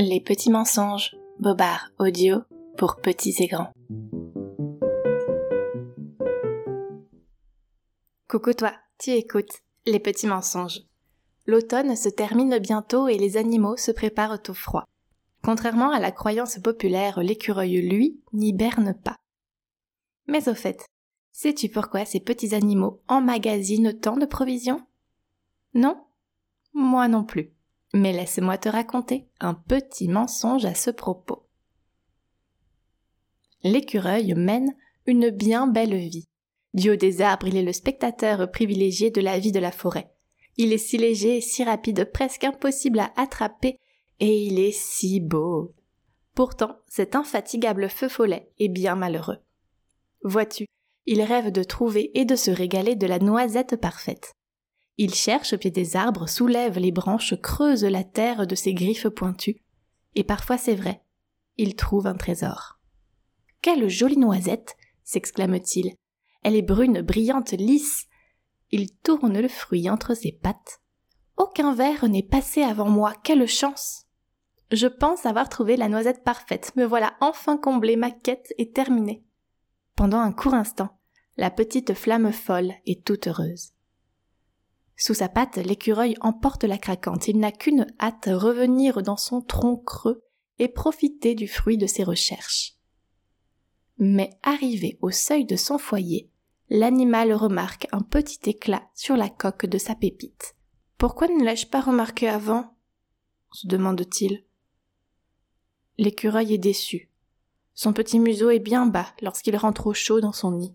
Les petits mensonges, Bobard audio pour petits et grands. Coucou toi, tu écoutes Les petits mensonges. L'automne se termine bientôt et les animaux se préparent au froid. Contrairement à la croyance populaire, l'écureuil, lui, n'hiberne pas. Mais au fait, sais-tu pourquoi ces petits animaux emmagasinent tant de provisions? Non? Moi non plus. Mais laisse-moi te raconter un petit mensonge à ce propos. L'écureuil mène une bien belle vie. Du haut des arbres, il est le spectateur privilégié de la vie de la forêt. Il est si léger et si rapide, presque impossible à attraper, et il est si beau. Pourtant, cet infatigable feu follet est bien malheureux. Vois-tu, il rêve de trouver et de se régaler de la noisette parfaite. Il cherche au pied des arbres, soulève les branches, creuse la terre de ses griffes pointues, et parfois c'est vrai, il trouve un trésor. Quelle jolie noisette s'exclame-t-il. Elle est brune, brillante, lisse. Il tourne le fruit entre ses pattes. Aucun verre n'est passé avant moi, quelle chance. Je pense avoir trouvé la noisette parfaite, me voilà enfin comblé, ma quête est terminée. Pendant un court instant, la petite flamme folle est toute heureuse. Sous sa patte, l'écureuil emporte la craquante. Il n'a qu'une hâte, revenir dans son tronc creux et profiter du fruit de ses recherches. Mais arrivé au seuil de son foyer, l'animal remarque un petit éclat sur la coque de sa pépite. Pourquoi ne l'ai-je pas remarqué avant? se demande-t-il. L'écureuil est déçu. Son petit museau est bien bas lorsqu'il rentre au chaud dans son nid.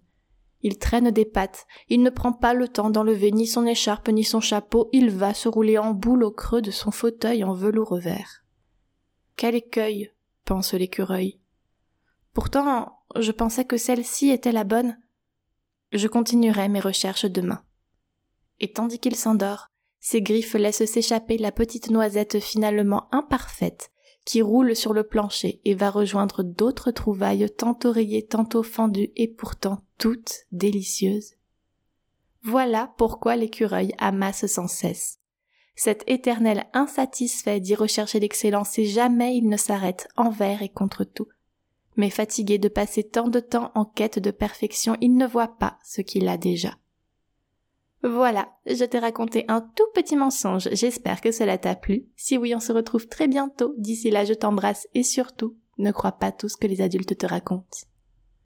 Il traîne des pattes, il ne prend pas le temps d'enlever ni son écharpe ni son chapeau, il va se rouler en boule au creux de son fauteuil en velours vert. Quel écueil, pense l'écureuil. Pourtant, je pensais que celle-ci était la bonne. Je continuerai mes recherches demain. Et tandis qu'il s'endort, ses griffes laissent s'échapper la petite noisette finalement imparfaite qui roule sur le plancher et va rejoindre d'autres trouvailles tantôt rayées, tantôt fendues et pourtant toutes délicieuses. Voilà pourquoi l'écureuil amasse sans cesse. Cet éternel insatisfait d'y rechercher l'excellence et jamais il ne s'arrête envers et contre tout. Mais fatigué de passer tant de temps en quête de perfection, il ne voit pas ce qu'il a déjà. Voilà, je t'ai raconté un tout petit mensonge, j'espère que cela t'a plu. Si oui, on se retrouve très bientôt. D'ici là, je t'embrasse et surtout, ne crois pas tout ce que les adultes te racontent.